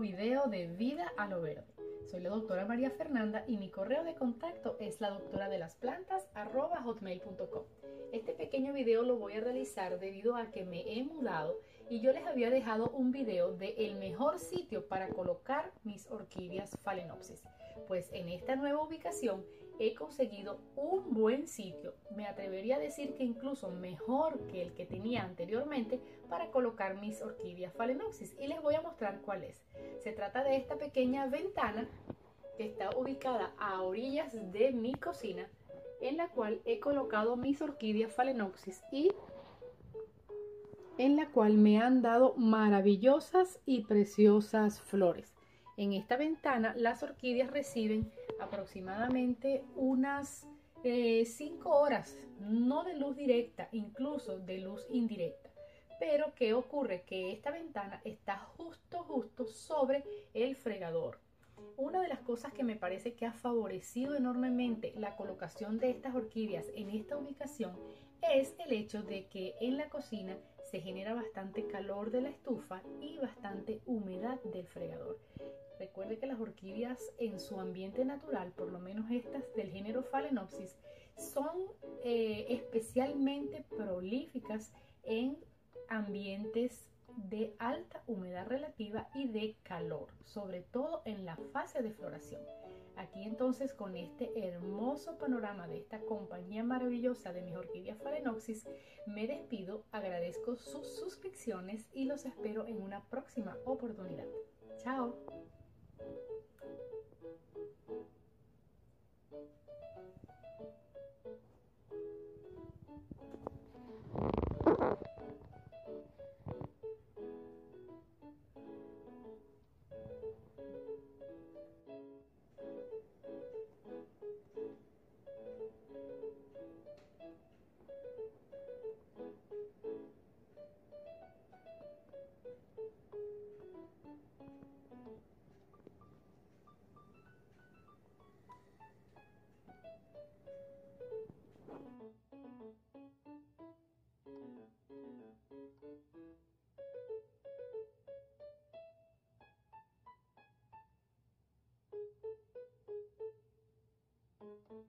video de Vida a lo Verde. Soy la doctora María Fernanda y mi correo de contacto es la doctora de las plantas hotmail.com. Este pequeño video lo voy a realizar debido a que me he mudado y yo les había dejado un video de el mejor sitio para colocar mis orquídeas phalaenopsis. Pues en esta nueva ubicación he conseguido un buen sitio, me atrevería a decir que incluso mejor que el que tenía anteriormente para colocar mis orquídeas phalaenopsis y les voy a mostrar cuál es. Se trata de esta pequeña ventana que está ubicada a orillas de mi cocina en la cual he colocado mis orquídeas phalaenopsis y en la cual me han dado maravillosas y preciosas flores. En esta ventana las orquídeas reciben aproximadamente unas 5 eh, horas, no de luz directa, incluso de luz indirecta. Pero ¿qué ocurre? Que esta ventana está justo, justo sobre el fregador. Una de las cosas que me parece que ha favorecido enormemente la colocación de estas orquídeas en esta ubicación es el hecho de que en la cocina se genera bastante calor de la estufa y bastante humedad del fregador. Recuerde que las orquídeas en su ambiente natural, por lo menos estas del género Phalaenopsis, son eh, especialmente prolíficas en ambientes de alta humedad relativa y de calor, sobre todo en la fase de floración. Aquí entonces con este hermoso panorama de esta compañía maravillosa de mis orquídeas Phalaenopsis, me despido, agradezco sus suscripciones y los espero en una próxima oportunidad. Chao.